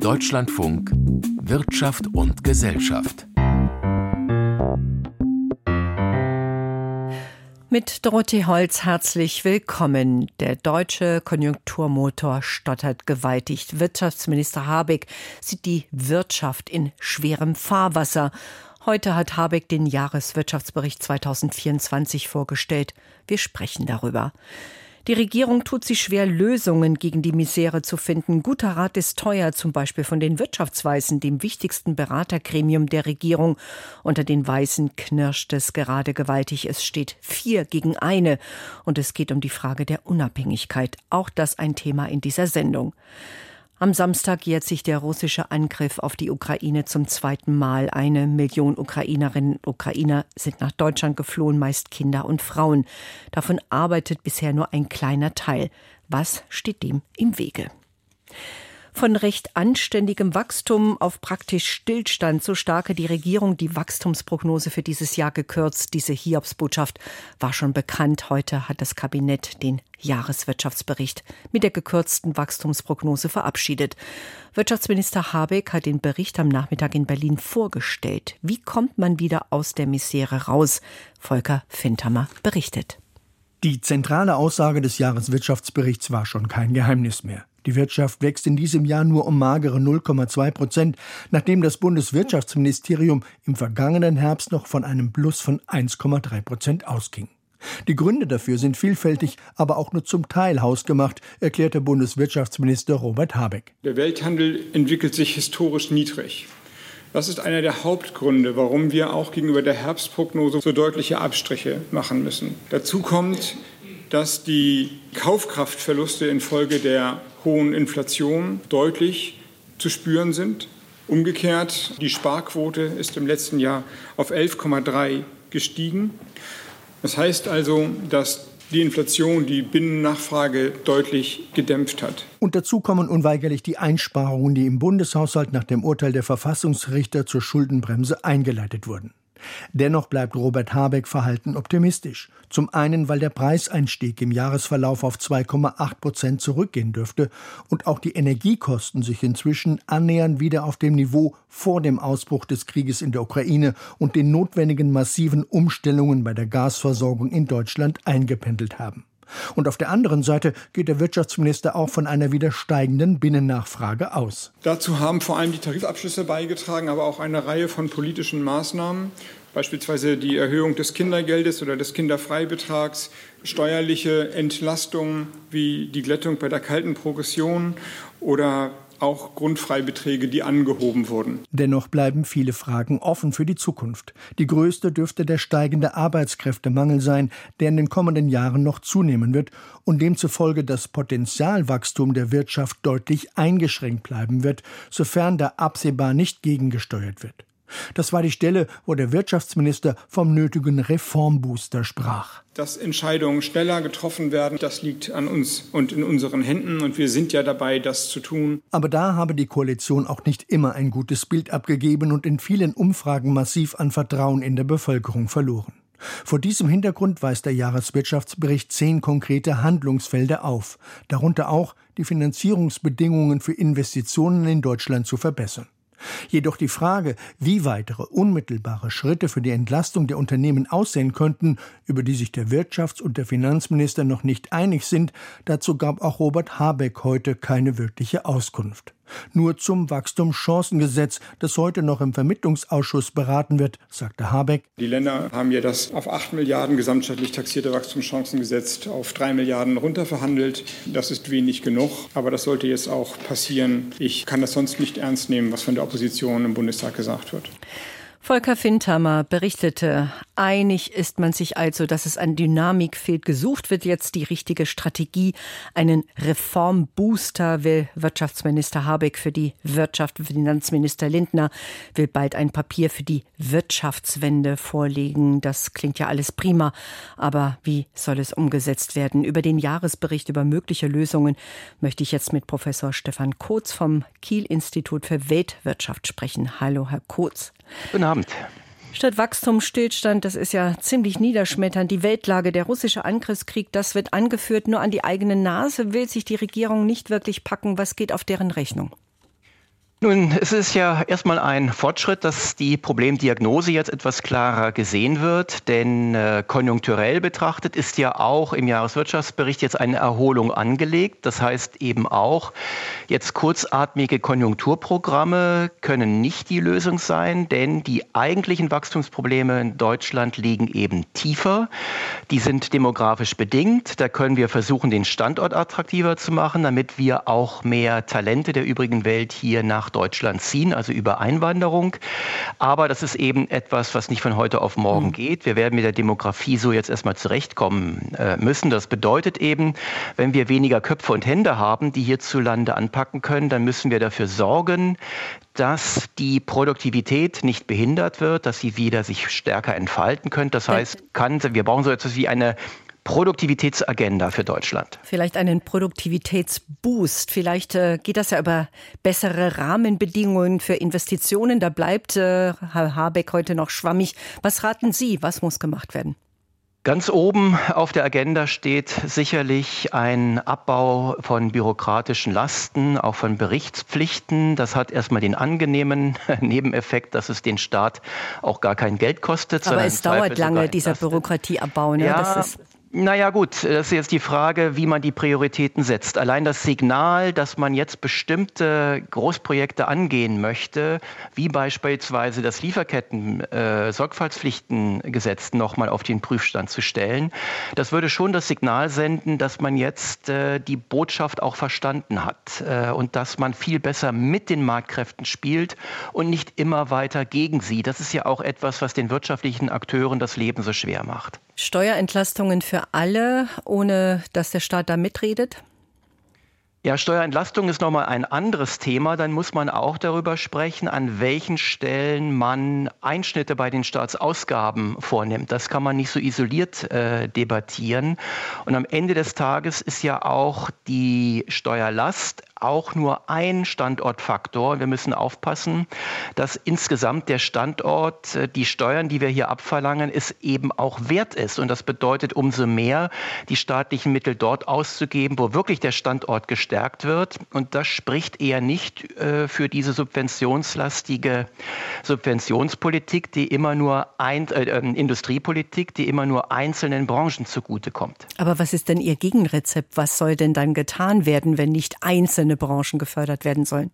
Deutschlandfunk Wirtschaft und Gesellschaft. Mit Dorothee Holz herzlich willkommen. Der deutsche Konjunkturmotor stottert gewaltig. Wirtschaftsminister Habeck sieht die Wirtschaft in schwerem Fahrwasser. Heute hat Habeck den Jahreswirtschaftsbericht 2024 vorgestellt. Wir sprechen darüber. Die Regierung tut sich schwer, Lösungen gegen die Misere zu finden. Guter Rat ist teuer, zum Beispiel von den Wirtschaftsweisen, dem wichtigsten Beratergremium der Regierung. Unter den Weißen knirscht es gerade gewaltig. Es steht vier gegen eine. Und es geht um die Frage der Unabhängigkeit. Auch das ein Thema in dieser Sendung. Am Samstag jährt sich der russische Angriff auf die Ukraine zum zweiten Mal. Eine Million Ukrainerinnen und Ukrainer sind nach Deutschland geflohen, meist Kinder und Frauen. Davon arbeitet bisher nur ein kleiner Teil. Was steht dem im Wege? Von recht anständigem Wachstum auf praktisch Stillstand. So starke die Regierung die Wachstumsprognose für dieses Jahr gekürzt. Diese Hiobsbotschaft war schon bekannt. Heute hat das Kabinett den Jahreswirtschaftsbericht mit der gekürzten Wachstumsprognose verabschiedet. Wirtschaftsminister Habeck hat den Bericht am Nachmittag in Berlin vorgestellt. Wie kommt man wieder aus der Misere raus? Volker Fintermer berichtet. Die zentrale Aussage des Jahreswirtschaftsberichts war schon kein Geheimnis mehr. Die Wirtschaft wächst in diesem Jahr nur um magere 0,2 Prozent, nachdem das Bundeswirtschaftsministerium im vergangenen Herbst noch von einem Plus von 1,3 Prozent ausging. Die Gründe dafür sind vielfältig, aber auch nur zum Teil hausgemacht, erklärte Bundeswirtschaftsminister Robert Habeck. Der Welthandel entwickelt sich historisch niedrig. Das ist einer der Hauptgründe, warum wir auch gegenüber der Herbstprognose so deutliche Abstriche machen müssen. Dazu kommt, dass die Kaufkraftverluste infolge der hohen Inflation deutlich zu spüren sind. Umgekehrt, die Sparquote ist im letzten Jahr auf 11,3 gestiegen. Das heißt also, dass die Inflation die Binnennachfrage deutlich gedämpft hat. Und dazu kommen unweigerlich die Einsparungen, die im Bundeshaushalt nach dem Urteil der Verfassungsrichter zur Schuldenbremse eingeleitet wurden. Dennoch bleibt Robert Habeck verhalten optimistisch. Zum einen, weil der Preiseinstieg im Jahresverlauf auf 2,8 Prozent zurückgehen dürfte und auch die Energiekosten sich inzwischen annähernd wieder auf dem Niveau vor dem Ausbruch des Krieges in der Ukraine und den notwendigen massiven Umstellungen bei der Gasversorgung in Deutschland eingependelt haben. Und auf der anderen Seite geht der Wirtschaftsminister auch von einer wieder steigenden Binnennachfrage aus. Dazu haben vor allem die Tarifabschlüsse beigetragen, aber auch eine Reihe von politischen Maßnahmen, beispielsweise die Erhöhung des Kindergeldes oder des Kinderfreibetrags, steuerliche Entlastungen wie die Glättung bei der kalten Progression oder auch Grundfreibeträge, die angehoben wurden. Dennoch bleiben viele Fragen offen für die Zukunft. Die größte dürfte der steigende Arbeitskräftemangel sein, der in den kommenden Jahren noch zunehmen wird und demzufolge das Potenzialwachstum der Wirtschaft deutlich eingeschränkt bleiben wird, sofern da absehbar nicht gegengesteuert wird. Das war die Stelle, wo der Wirtschaftsminister vom nötigen Reformbooster sprach. Dass Entscheidungen schneller getroffen werden, das liegt an uns und in unseren Händen und wir sind ja dabei, das zu tun. Aber da habe die Koalition auch nicht immer ein gutes Bild abgegeben und in vielen Umfragen massiv an Vertrauen in der Bevölkerung verloren. Vor diesem Hintergrund weist der Jahreswirtschaftsbericht zehn konkrete Handlungsfelder auf, darunter auch die Finanzierungsbedingungen für Investitionen in Deutschland zu verbessern. Jedoch die Frage, wie weitere unmittelbare Schritte für die Entlastung der Unternehmen aussehen könnten, über die sich der Wirtschafts- und der Finanzminister noch nicht einig sind, dazu gab auch Robert Habeck heute keine wirkliche Auskunft. Nur zum Wachstumschancengesetz, das heute noch im Vermittlungsausschuss beraten wird, sagte Habeck. Die Länder haben ja das auf 8 Milliarden gesamtstaatlich taxierte Wachstumschancengesetz auf 3 Milliarden runterverhandelt. Das ist wenig genug, aber das sollte jetzt auch passieren. Ich kann das sonst nicht ernst nehmen, was von der Opposition im Bundestag gesagt wird. Volker Findhammer berichtete, einig ist man sich also, dass es an Dynamik fehlt. Gesucht wird jetzt die richtige Strategie. Einen Reformbooster will Wirtschaftsminister Habeck für die Wirtschaft. Finanzminister Lindner will bald ein Papier für die Wirtschaftswende vorlegen. Das klingt ja alles prima. Aber wie soll es umgesetzt werden? Über den Jahresbericht über mögliche Lösungen möchte ich jetzt mit Professor Stefan Kotz vom Kiel Institut für Weltwirtschaft sprechen. Hallo, Herr Kotz. Guten Abend. Statt Wachstum, Stillstand, das ist ja ziemlich niederschmetternd. Die Weltlage, der russische Angriffskrieg, das wird angeführt. Nur an die eigene Nase will sich die Regierung nicht wirklich packen. Was geht auf deren Rechnung? Nun, es ist ja erstmal ein Fortschritt, dass die Problemdiagnose jetzt etwas klarer gesehen wird, denn äh, konjunkturell betrachtet ist ja auch im Jahreswirtschaftsbericht jetzt eine Erholung angelegt. Das heißt eben auch, jetzt kurzatmige Konjunkturprogramme können nicht die Lösung sein, denn die eigentlichen Wachstumsprobleme in Deutschland liegen eben tiefer. Die sind demografisch bedingt. Da können wir versuchen, den Standort attraktiver zu machen, damit wir auch mehr Talente der übrigen Welt hier nach Deutschland ziehen, also über Einwanderung. Aber das ist eben etwas, was nicht von heute auf morgen mhm. geht. Wir werden mit der Demografie so jetzt erstmal zurechtkommen äh, müssen. Das bedeutet eben, wenn wir weniger Köpfe und Hände haben, die hierzulande anpacken können, dann müssen wir dafür sorgen, dass die Produktivität nicht behindert wird, dass sie wieder sich stärker entfalten könnte. Das heißt, kann, wir brauchen so etwas wie eine Produktivitätsagenda für Deutschland. Vielleicht einen Produktivitätsboost. Vielleicht äh, geht das ja über bessere Rahmenbedingungen für Investitionen. Da bleibt äh, Herr Habeck heute noch schwammig. Was raten Sie? Was muss gemacht werden? Ganz oben auf der Agenda steht sicherlich ein Abbau von bürokratischen Lasten, auch von Berichtspflichten. Das hat erstmal den angenehmen Nebeneffekt, dass es den Staat auch gar kein Geld kostet. Aber es dauert lange, dieser Bürokratieabbau. Ne? Ja, naja gut, das ist jetzt die Frage, wie man die Prioritäten setzt. Allein das Signal, dass man jetzt bestimmte Großprojekte angehen möchte, wie beispielsweise das Lieferketten-Sorgfaltspflichtengesetz äh, nochmal auf den Prüfstand zu stellen, das würde schon das Signal senden, dass man jetzt äh, die Botschaft auch verstanden hat äh, und dass man viel besser mit den Marktkräften spielt und nicht immer weiter gegen sie. Das ist ja auch etwas, was den wirtschaftlichen Akteuren das Leben so schwer macht. Steuerentlastungen für alle, ohne dass der Staat da mitredet? Ja, Steuerentlastung ist nochmal ein anderes Thema. Dann muss man auch darüber sprechen, an welchen Stellen man Einschnitte bei den Staatsausgaben vornimmt. Das kann man nicht so isoliert äh, debattieren. Und am Ende des Tages ist ja auch die Steuerlast auch nur ein Standortfaktor. Wir müssen aufpassen, dass insgesamt der Standort, äh, die Steuern, die wir hier abverlangen, es eben auch wert ist. Und das bedeutet umso mehr, die staatlichen Mittel dort auszugeben, wo wirklich der Standort gestärkt wird. Und das spricht eher nicht äh, für diese subventionslastige Subventionspolitik, die immer nur ein, äh, ähm, Industriepolitik, die immer nur einzelnen Branchen zugutekommt. Aber was ist denn Ihr Gegenrezept? Was soll denn dann getan werden, wenn nicht einzelne einzelne Branchen gefördert werden sollen?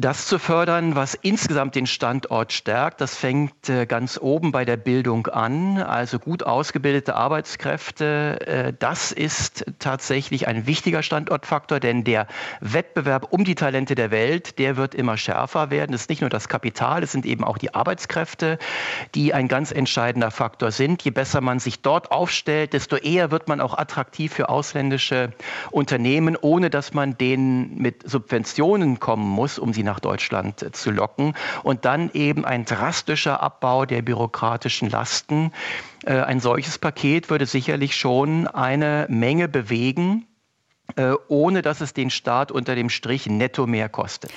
Das zu fördern, was insgesamt den Standort stärkt, das fängt äh, ganz oben bei der Bildung an. Also gut ausgebildete Arbeitskräfte, äh, das ist tatsächlich ein wichtiger Standortfaktor, denn der Wettbewerb um die Talente der Welt, der wird immer schärfer werden. Es ist nicht nur das Kapital, es sind eben auch die Arbeitskräfte, die ein ganz entscheidender Faktor sind. Je besser man sich dort aufstellt, desto eher wird man auch attraktiv für ausländische Unternehmen, ohne dass man denen mit Subventionen kommen muss, um sie nach Deutschland äh, zu locken. Und dann eben ein drastischer Abbau der bürokratischen Lasten. Äh, ein solches Paket würde sicherlich schon eine Menge bewegen, äh, ohne dass es den Staat unter dem Strich netto mehr kostet.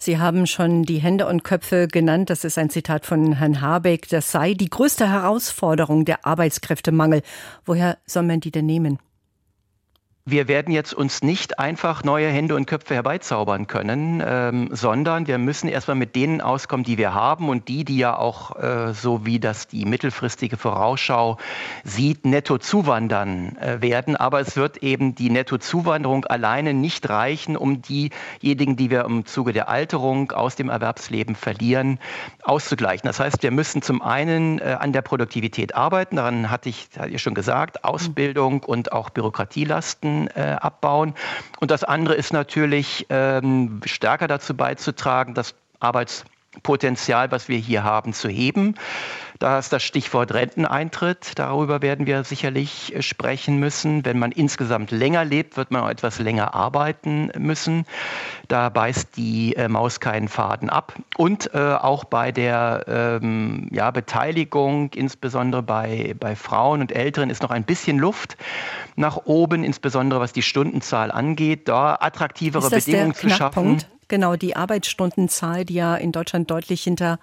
Sie haben schon die Hände und Köpfe genannt. Das ist ein Zitat von Herrn Habeck. Das sei die größte Herausforderung der Arbeitskräftemangel. Woher soll man die denn nehmen? Wir werden jetzt uns nicht einfach neue Hände und Köpfe herbeizaubern können, ähm, sondern wir müssen erstmal mit denen auskommen, die wir haben und die, die ja auch, äh, so wie das die mittelfristige Vorausschau sieht, netto zuwandern äh, werden. Aber es wird eben die Nettozuwanderung alleine nicht reichen, um diejenigen, die wir im Zuge der Alterung aus dem Erwerbsleben verlieren, auszugleichen. Das heißt, wir müssen zum einen äh, an der Produktivität arbeiten, daran hatte ich, hatte ich schon gesagt, Ausbildung und auch Bürokratielasten äh, abbauen. Und das andere ist natürlich ähm, stärker dazu beizutragen, das Arbeitspotenzial, was wir hier haben, zu heben. Da ist das Stichwort Renteneintritt. Darüber werden wir sicherlich äh, sprechen müssen. Wenn man insgesamt länger lebt, wird man auch etwas länger arbeiten müssen. Da beißt die äh, Maus keinen Faden ab. Und äh, auch bei der ähm, ja, Beteiligung, insbesondere bei, bei Frauen und Älteren, ist noch ein bisschen Luft nach oben, insbesondere was die Stundenzahl angeht, da attraktivere Bedingungen zu schaffen. Genau, die Arbeitsstundenzahl, die ja in Deutschland deutlich hinter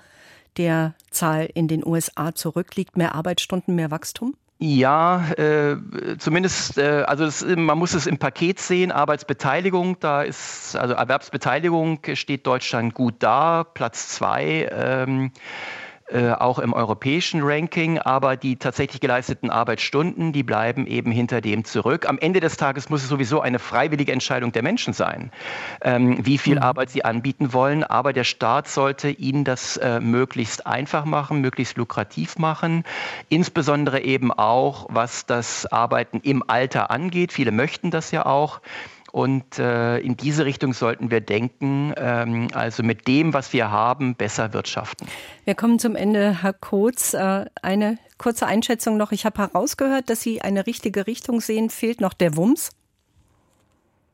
der Zahl in den USA zurückliegt? Mehr Arbeitsstunden, mehr Wachstum? Ja, äh, zumindest, äh, also es, man muss es im Paket sehen. Arbeitsbeteiligung, da ist, also Erwerbsbeteiligung steht Deutschland gut da, Platz zwei. Ähm, äh, auch im europäischen Ranking, aber die tatsächlich geleisteten Arbeitsstunden, die bleiben eben hinter dem zurück. Am Ende des Tages muss es sowieso eine freiwillige Entscheidung der Menschen sein, ähm, wie viel mhm. Arbeit sie anbieten wollen, aber der Staat sollte ihnen das äh, möglichst einfach machen, möglichst lukrativ machen, insbesondere eben auch, was das Arbeiten im Alter angeht. Viele möchten das ja auch. Und äh, in diese Richtung sollten wir denken, ähm, also mit dem, was wir haben, besser wirtschaften. Wir kommen zum Ende, Herr Kotz. Äh, eine kurze Einschätzung noch. Ich habe herausgehört, dass Sie eine richtige Richtung sehen. Fehlt noch der Wumms?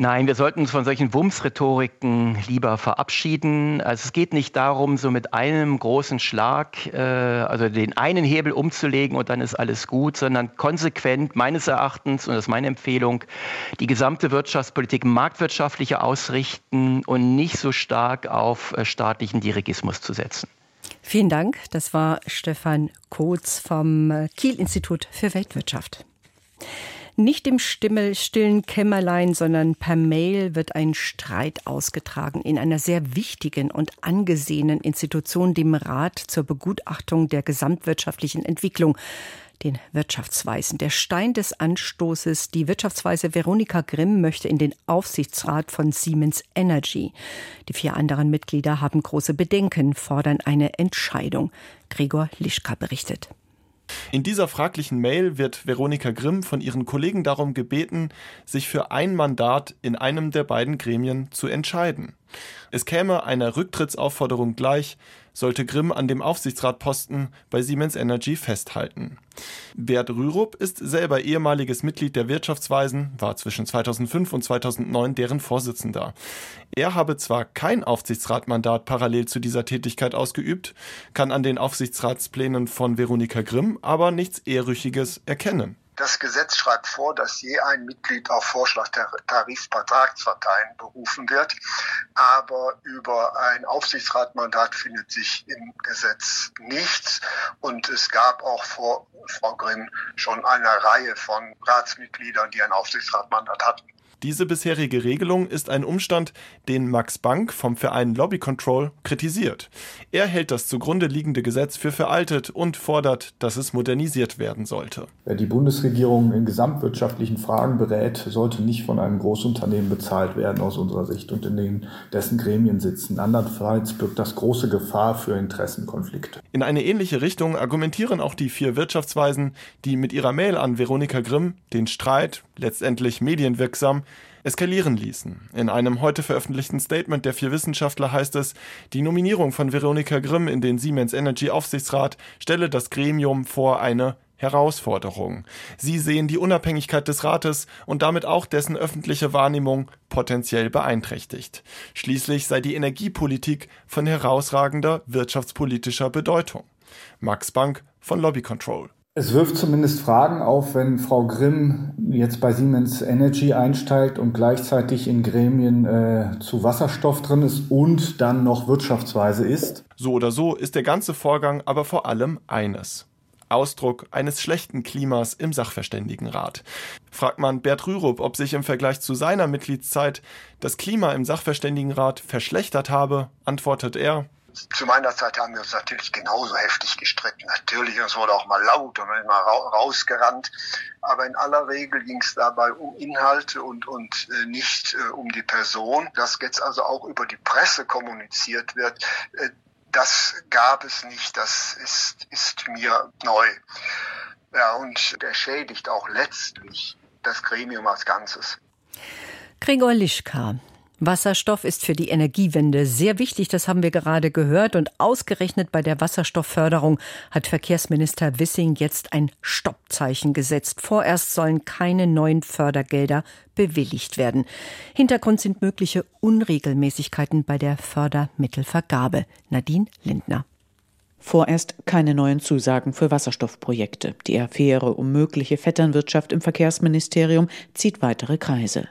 Nein, wir sollten uns von solchen Wumms-Rhetoriken lieber verabschieden. Also es geht nicht darum, so mit einem großen Schlag, äh, also den einen Hebel umzulegen und dann ist alles gut, sondern konsequent meines Erachtens, und das ist meine Empfehlung, die gesamte Wirtschaftspolitik marktwirtschaftlicher ausrichten und nicht so stark auf äh, staatlichen Dirigismus zu setzen. Vielen Dank. Das war Stefan Kotz vom äh, Kiel-Institut für Weltwirtschaft. Nicht im stillen Kämmerlein, sondern per Mail wird ein Streit ausgetragen in einer sehr wichtigen und angesehenen Institution, dem Rat zur Begutachtung der gesamtwirtschaftlichen Entwicklung den Wirtschaftsweisen. Der Stein des Anstoßes, die Wirtschaftsweise Veronika Grimm möchte in den Aufsichtsrat von Siemens Energy. Die vier anderen Mitglieder haben große Bedenken, fordern eine Entscheidung. Gregor Lischka berichtet. In dieser fraglichen Mail wird Veronika Grimm von ihren Kollegen darum gebeten, sich für ein Mandat in einem der beiden Gremien zu entscheiden. Es käme einer Rücktrittsaufforderung gleich, sollte Grimm an dem Aufsichtsratposten bei Siemens Energy festhalten. Bert Rürup ist selber ehemaliges Mitglied der Wirtschaftsweisen, war zwischen 2005 und 2009 deren Vorsitzender. Er habe zwar kein Aufsichtsratmandat parallel zu dieser Tätigkeit ausgeübt, kann an den Aufsichtsratsplänen von Veronika Grimm aber nichts Ehrrüchiges erkennen. Das Gesetz schreibt vor, dass je ein Mitglied auf Vorschlag der Tarifvertragsparteien berufen wird. Aber über ein Aufsichtsratmandat findet sich im Gesetz nichts. Und es gab auch vor Frau Grimm schon eine Reihe von Ratsmitgliedern, die ein Aufsichtsratmandat hatten. Diese bisherige Regelung ist ein Umstand, den Max Bank vom Verein Lobby Control kritisiert. Er hält das zugrunde liegende Gesetz für veraltet und fordert, dass es modernisiert werden sollte. Wer die Bundesregierung in gesamtwirtschaftlichen Fragen berät, sollte nicht von einem Großunternehmen bezahlt werden aus unserer Sicht und in den, dessen Gremien sitzen. Andernfalls birgt das große Gefahr für Interessenkonflikte. In eine ähnliche Richtung argumentieren auch die vier Wirtschaftsweisen, die mit ihrer Mail an Veronika Grimm den Streit, letztendlich medienwirksam, eskalieren ließen. In einem heute veröffentlichten Statement der vier Wissenschaftler heißt es, die Nominierung von Veronika Grimm in den Siemens Energy Aufsichtsrat stelle das Gremium vor eine Herausforderung. Sie sehen die Unabhängigkeit des Rates und damit auch dessen öffentliche Wahrnehmung potenziell beeinträchtigt. Schließlich sei die Energiepolitik von herausragender wirtschaftspolitischer Bedeutung. Max Bank von Lobby Control. Es wirft zumindest Fragen auf, wenn Frau Grimm jetzt bei Siemens Energy einsteigt und gleichzeitig in Gremien äh, zu Wasserstoff drin ist und dann noch wirtschaftsweise ist. So oder so ist der ganze Vorgang aber vor allem eines. Ausdruck eines schlechten Klimas im Sachverständigenrat. Fragt man Bert Rürup, ob sich im Vergleich zu seiner Mitgliedszeit das Klima im Sachverständigenrat verschlechtert habe, antwortet er, zu meiner Zeit haben wir uns natürlich genauso heftig gestritten. Natürlich, es wurde auch mal laut und immer rausgerannt. Aber in aller Regel ging es dabei um Inhalte und, und äh, nicht äh, um die Person. Dass jetzt also auch über die Presse kommuniziert wird, äh, das gab es nicht. Das ist, ist mir neu. Ja, und der schädigt auch letztlich das Gremium als Ganzes. Gregor Lischka, Wasserstoff ist für die Energiewende sehr wichtig, das haben wir gerade gehört. Und ausgerechnet bei der Wasserstoffförderung hat Verkehrsminister Wissing jetzt ein Stoppzeichen gesetzt. Vorerst sollen keine neuen Fördergelder bewilligt werden. Hintergrund sind mögliche Unregelmäßigkeiten bei der Fördermittelvergabe. Nadine Lindner. Vorerst keine neuen Zusagen für Wasserstoffprojekte. Die Affäre um mögliche Vetternwirtschaft im Verkehrsministerium zieht weitere Kreise.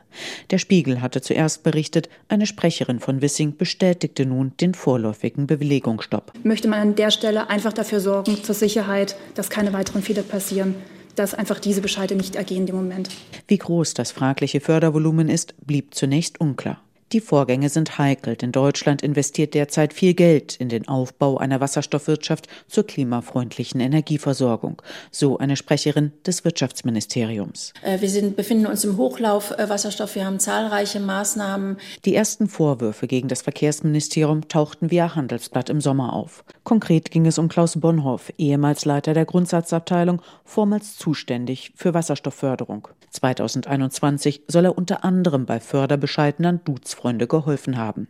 Der Spiegel hatte zuerst berichtet, eine Sprecherin von Wissing bestätigte nun den vorläufigen Belegungsstopp. Möchte man an der Stelle einfach dafür sorgen, zur Sicherheit, dass keine weiteren Fehler passieren dass einfach diese Bescheide nicht ergehen im Moment. Wie groß das fragliche Fördervolumen ist, blieb zunächst unklar. Die Vorgänge sind heikel, denn Deutschland investiert derzeit viel Geld in den Aufbau einer Wasserstoffwirtschaft zur klimafreundlichen Energieversorgung, so eine Sprecherin des Wirtschaftsministeriums. Äh, wir sind, befinden uns im Hochlauf äh, Wasserstoff, wir haben zahlreiche Maßnahmen. Die ersten Vorwürfe gegen das Verkehrsministerium tauchten via Handelsblatt im Sommer auf. Konkret ging es um Klaus Bonhoff, ehemals Leiter der Grundsatzabteilung, vormals zuständig für Wasserstoffförderung. 2021 soll er unter anderem bei Förderbescheiden an Duzfreunde geholfen haben.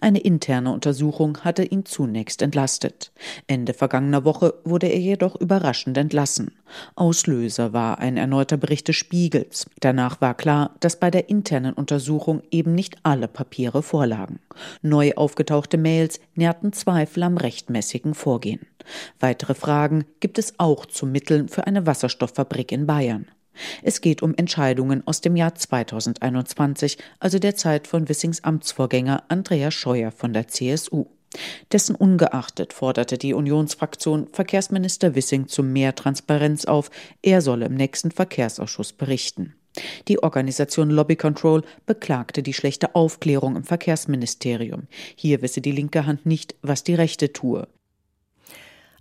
Eine interne Untersuchung hatte ihn zunächst entlastet. Ende vergangener Woche wurde er jedoch überraschend entlassen. Auslöser war ein erneuter Bericht des Spiegels. Danach war klar, dass bei der internen Untersuchung eben nicht alle Papiere vorlagen. Neu aufgetauchte Mails nährten Zweifel am rechtmäßigen Vorgehen. Weitere Fragen gibt es auch zu Mitteln für eine Wasserstofffabrik in Bayern. Es geht um Entscheidungen aus dem Jahr 2021, also der Zeit von Wissings Amtsvorgänger Andreas Scheuer von der CSU. Dessen ungeachtet forderte die Unionsfraktion Verkehrsminister Wissing zu mehr Transparenz auf, er solle im nächsten Verkehrsausschuss berichten. Die Organisation Lobby Control beklagte die schlechte Aufklärung im Verkehrsministerium. Hier wisse die linke Hand nicht, was die rechte tue.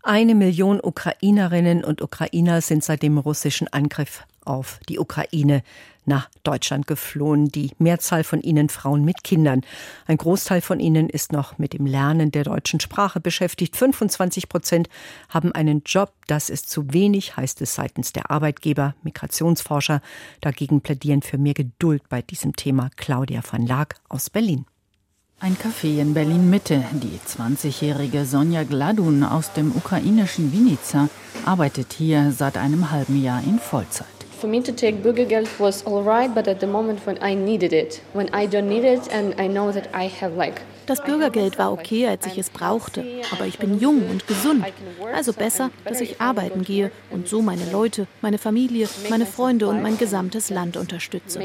Eine Million Ukrainerinnen und Ukrainer sind seit dem russischen Angriff auf die Ukraine nach Deutschland geflohen. Die Mehrzahl von ihnen Frauen mit Kindern. Ein Großteil von ihnen ist noch mit dem Lernen der deutschen Sprache beschäftigt. 25 Prozent haben einen Job. Das ist zu wenig, heißt es seitens der Arbeitgeber. Migrationsforscher dagegen plädieren für mehr Geduld bei diesem Thema. Claudia van Laak aus Berlin. Ein Café in Berlin Mitte. Die 20-jährige Sonja Gladun aus dem ukrainischen Vinica arbeitet hier seit einem halben Jahr in Vollzeit. For me to take Bürgergeld was all right, but at the moment when I needed it, when I don't need it and I know that I have like das Bürgergeld war okay, als ich es brauchte, aber ich bin jung und gesund. Also besser, dass ich arbeiten gehe und so meine Leute, meine Familie, meine Freunde und mein gesamtes Land unterstütze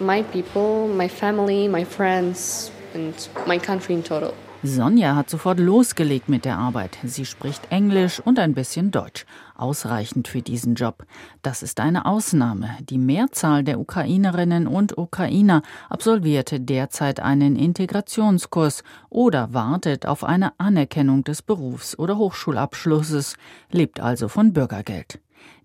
my people, my family, my friends and my country in total. Sonja hat sofort losgelegt mit der Arbeit. Sie spricht Englisch und ein bisschen Deutsch. Ausreichend für diesen Job. Das ist eine Ausnahme. Die Mehrzahl der Ukrainerinnen und Ukrainer absolvierte derzeit einen Integrationskurs oder wartet auf eine Anerkennung des Berufs- oder Hochschulabschlusses, lebt also von Bürgergeld.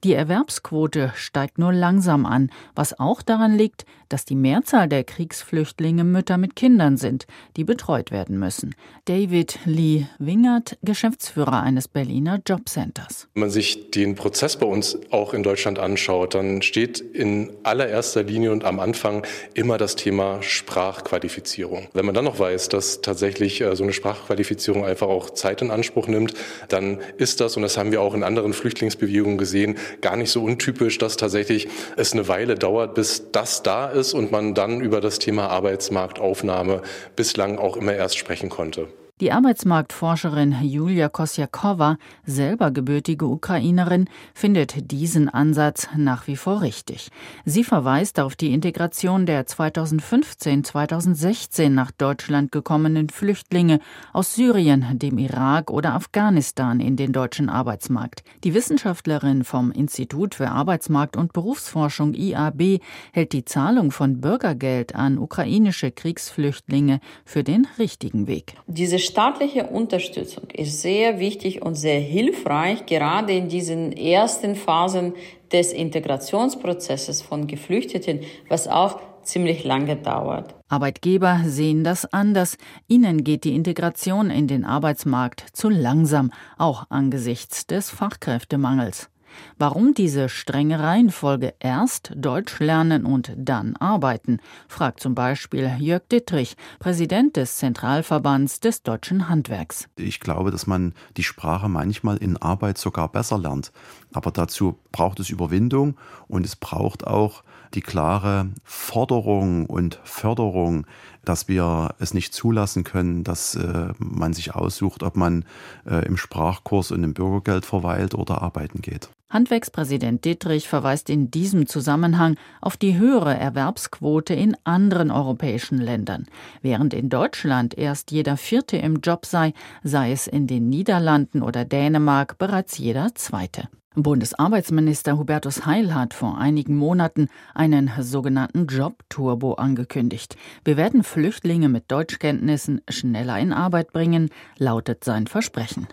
Die Erwerbsquote steigt nur langsam an, was auch daran liegt, dass die Mehrzahl der Kriegsflüchtlinge Mütter mit Kindern sind, die betreut werden müssen. David Lee Wingert, Geschäftsführer eines Berliner Jobcenters. Wenn man sich den Prozess bei uns auch in Deutschland anschaut, dann steht in allererster Linie und am Anfang immer das Thema Sprachqualifizierung. Wenn man dann noch weiß, dass tatsächlich äh, so eine Sprachqualifizierung einfach auch Zeit in Anspruch nimmt, dann ist das, und das haben wir auch in anderen Flüchtlingsbewegungen gesehen, gar nicht so untypisch, dass tatsächlich es eine Weile dauert, bis das da ist und man dann über das Thema Arbeitsmarktaufnahme bislang auch immer erst sprechen konnte. Die Arbeitsmarktforscherin Julia Kosjakova, selber gebürtige Ukrainerin, findet diesen Ansatz nach wie vor richtig. Sie verweist auf die Integration der 2015-2016 nach Deutschland gekommenen Flüchtlinge aus Syrien, dem Irak oder Afghanistan in den deutschen Arbeitsmarkt. Die Wissenschaftlerin vom Institut für Arbeitsmarkt und Berufsforschung IAB hält die Zahlung von Bürgergeld an ukrainische Kriegsflüchtlinge für den richtigen Weg. Diese staatliche Unterstützung ist sehr wichtig und sehr hilfreich, gerade in diesen ersten Phasen des Integrationsprozesses von Geflüchteten, was auch ziemlich lange dauert. Arbeitgeber sehen das anders. Ihnen geht die Integration in den Arbeitsmarkt zu langsam, auch angesichts des Fachkräftemangels. Warum diese strenge Reihenfolge erst Deutsch lernen und dann arbeiten, fragt zum Beispiel Jörg Dittrich, Präsident des Zentralverbands des deutschen Handwerks. Ich glaube, dass man die Sprache manchmal in Arbeit sogar besser lernt. Aber dazu braucht es Überwindung und es braucht auch die klare Forderung und Förderung, dass wir es nicht zulassen können, dass äh, man sich aussucht, ob man äh, im Sprachkurs und im Bürgergeld verweilt oder arbeiten geht. Handwerkspräsident Dittrich verweist in diesem Zusammenhang auf die höhere Erwerbsquote in anderen europäischen Ländern. Während in Deutschland erst jeder Vierte im Job sei, sei es in den Niederlanden oder Dänemark bereits jeder Zweite. Bundesarbeitsminister Hubertus Heil hat vor einigen Monaten einen sogenannten Job-Turbo angekündigt. Wir werden Flüchtlinge mit Deutschkenntnissen schneller in Arbeit bringen, lautet sein Versprechen.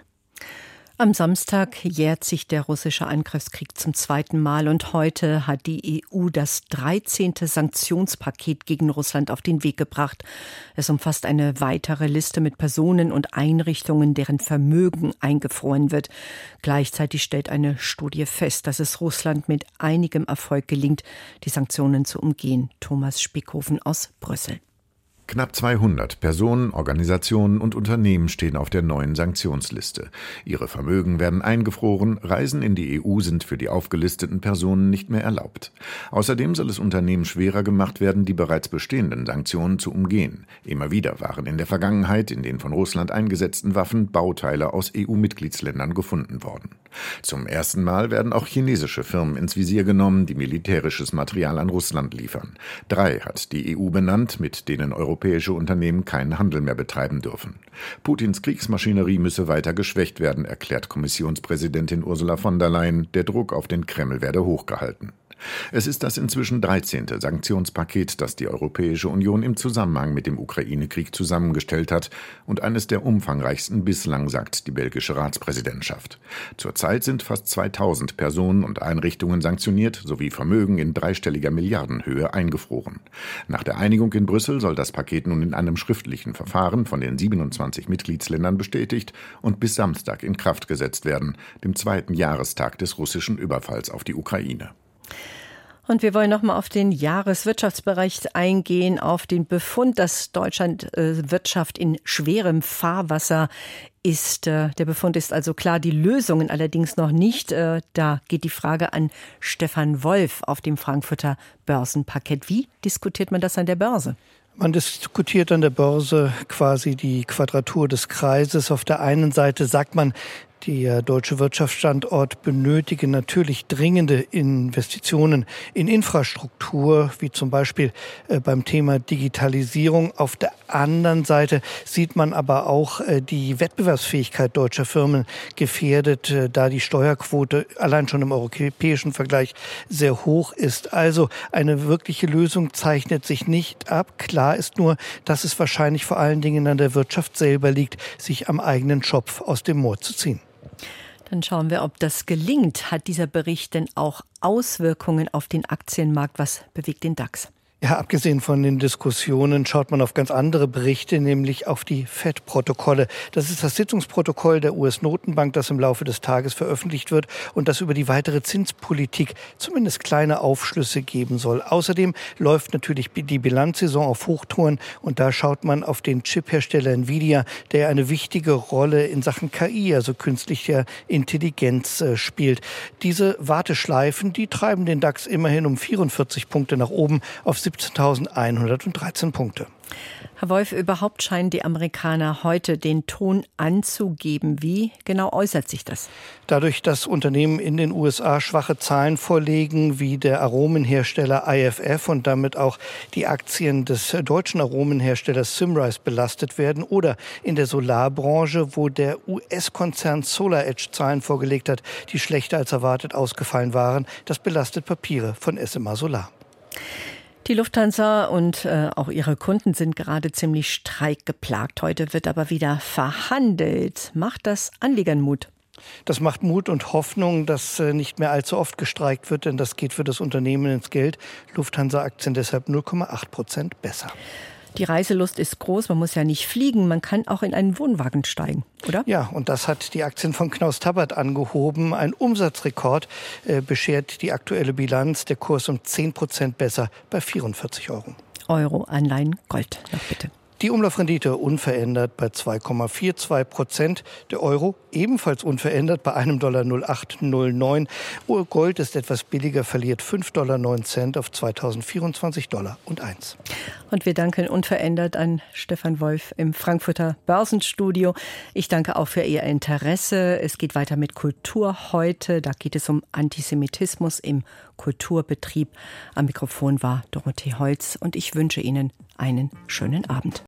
Am Samstag jährt sich der russische Angriffskrieg zum zweiten Mal und heute hat die EU das 13. Sanktionspaket gegen Russland auf den Weg gebracht. Es umfasst eine weitere Liste mit Personen und Einrichtungen, deren Vermögen eingefroren wird. Gleichzeitig stellt eine Studie fest, dass es Russland mit einigem Erfolg gelingt, die Sanktionen zu umgehen. Thomas Spickhofen aus Brüssel. Knapp 200 Personen, Organisationen und Unternehmen stehen auf der neuen Sanktionsliste. Ihre Vermögen werden eingefroren, Reisen in die EU sind für die aufgelisteten Personen nicht mehr erlaubt. Außerdem soll es Unternehmen schwerer gemacht werden, die bereits bestehenden Sanktionen zu umgehen. Immer wieder waren in der Vergangenheit in den von Russland eingesetzten Waffen Bauteile aus EU-Mitgliedsländern gefunden worden. Zum ersten Mal werden auch chinesische Firmen ins Visier genommen, die militärisches Material an Russland liefern. Drei hat die EU benannt, mit denen europäische Unternehmen keinen Handel mehr betreiben dürfen. Putins Kriegsmaschinerie müsse weiter geschwächt werden, erklärt Kommissionspräsidentin Ursula von der Leyen. Der Druck auf den Kreml werde hochgehalten. Es ist das inzwischen 13. Sanktionspaket, das die Europäische Union im Zusammenhang mit dem Ukraine-Krieg zusammengestellt hat und eines der umfangreichsten bislang, sagt die belgische Ratspräsidentschaft. Zurzeit sind fast 2000 Personen und Einrichtungen sanktioniert sowie Vermögen in dreistelliger Milliardenhöhe eingefroren. Nach der Einigung in Brüssel soll das Paket nun in einem schriftlichen Verfahren von den 27 Mitgliedsländern bestätigt und bis Samstag in Kraft gesetzt werden, dem zweiten Jahrestag des russischen Überfalls auf die Ukraine. Und wir wollen nochmal auf den Jahreswirtschaftsbericht eingehen, auf den Befund, dass Deutschland äh, Wirtschaft in schwerem Fahrwasser ist. Äh, der Befund ist also klar, die Lösungen allerdings noch nicht. Äh, da geht die Frage an Stefan Wolf auf dem Frankfurter Börsenparkett. Wie diskutiert man das an der Börse? Man diskutiert an der Börse quasi die Quadratur des Kreises. Auf der einen Seite sagt man, der deutsche Wirtschaftsstandort benötige natürlich dringende Investitionen in Infrastruktur, wie zum Beispiel äh, beim Thema Digitalisierung. Auf der anderen Seite sieht man aber auch äh, die Wettbewerbsfähigkeit deutscher Firmen gefährdet, äh, da die Steuerquote allein schon im europäischen Vergleich sehr hoch ist. Also eine wirkliche Lösung zeichnet sich nicht ab. Klar ist nur, dass es wahrscheinlich vor allen Dingen an der Wirtschaft selber liegt, sich am eigenen Schopf aus dem Moor zu ziehen. Dann schauen wir, ob das gelingt. Hat dieser Bericht denn auch Auswirkungen auf den Aktienmarkt? Was bewegt den DAX? Ja, abgesehen von den Diskussionen schaut man auf ganz andere Berichte, nämlich auf die FED-Protokolle. Das ist das Sitzungsprotokoll der US-Notenbank, das im Laufe des Tages veröffentlicht wird und das über die weitere Zinspolitik zumindest kleine Aufschlüsse geben soll. Außerdem läuft natürlich die Bilanzsaison auf Hochtouren und da schaut man auf den Chiphersteller Nvidia, der eine wichtige Rolle in Sachen KI, also künstlicher Intelligenz, äh, spielt. Diese Warteschleifen, die treiben den DAX immerhin um 44 Punkte nach oben auf 17.113 Punkte. Herr Wolf, überhaupt scheinen die Amerikaner heute den Ton anzugeben. Wie genau äußert sich das? Dadurch, dass Unternehmen in den USA schwache Zahlen vorlegen, wie der Aromenhersteller IFF und damit auch die Aktien des deutschen Aromenherstellers Simrise belastet werden oder in der Solarbranche, wo der US-Konzern SolarEdge Zahlen vorgelegt hat, die schlechter als erwartet ausgefallen waren, das belastet Papiere von SMA Solar. Die Lufthansa und äh, auch ihre Kunden sind gerade ziemlich streikgeplagt. Heute wird aber wieder verhandelt. Macht das Anliegern Mut? Das macht Mut und Hoffnung, dass äh, nicht mehr allzu oft gestreikt wird, denn das geht für das Unternehmen ins Geld. Lufthansa-Aktien deshalb 0,8 Prozent besser. Die Reiselust ist groß, man muss ja nicht fliegen, man kann auch in einen Wohnwagen steigen, oder? Ja, und das hat die Aktien von Knaus Tabbert angehoben. Ein Umsatzrekord äh, beschert die aktuelle Bilanz, der Kurs um 10 Prozent besser bei 44 Euro. Euro, Anleihen, Gold. Noch bitte. Die Umlaufrendite unverändert bei 2,42 Prozent. Der Euro ebenfalls unverändert bei einem Dollar 0809. Gold ist etwas billiger, verliert 5,09 Dollar auf 2024 Dollar und 1. Und wir danken unverändert an Stefan Wolf im Frankfurter Börsenstudio. Ich danke auch für Ihr Interesse. Es geht weiter mit Kultur heute. Da geht es um Antisemitismus im Kulturbetrieb. Am Mikrofon war Dorothee Holz und ich wünsche Ihnen einen schönen Abend.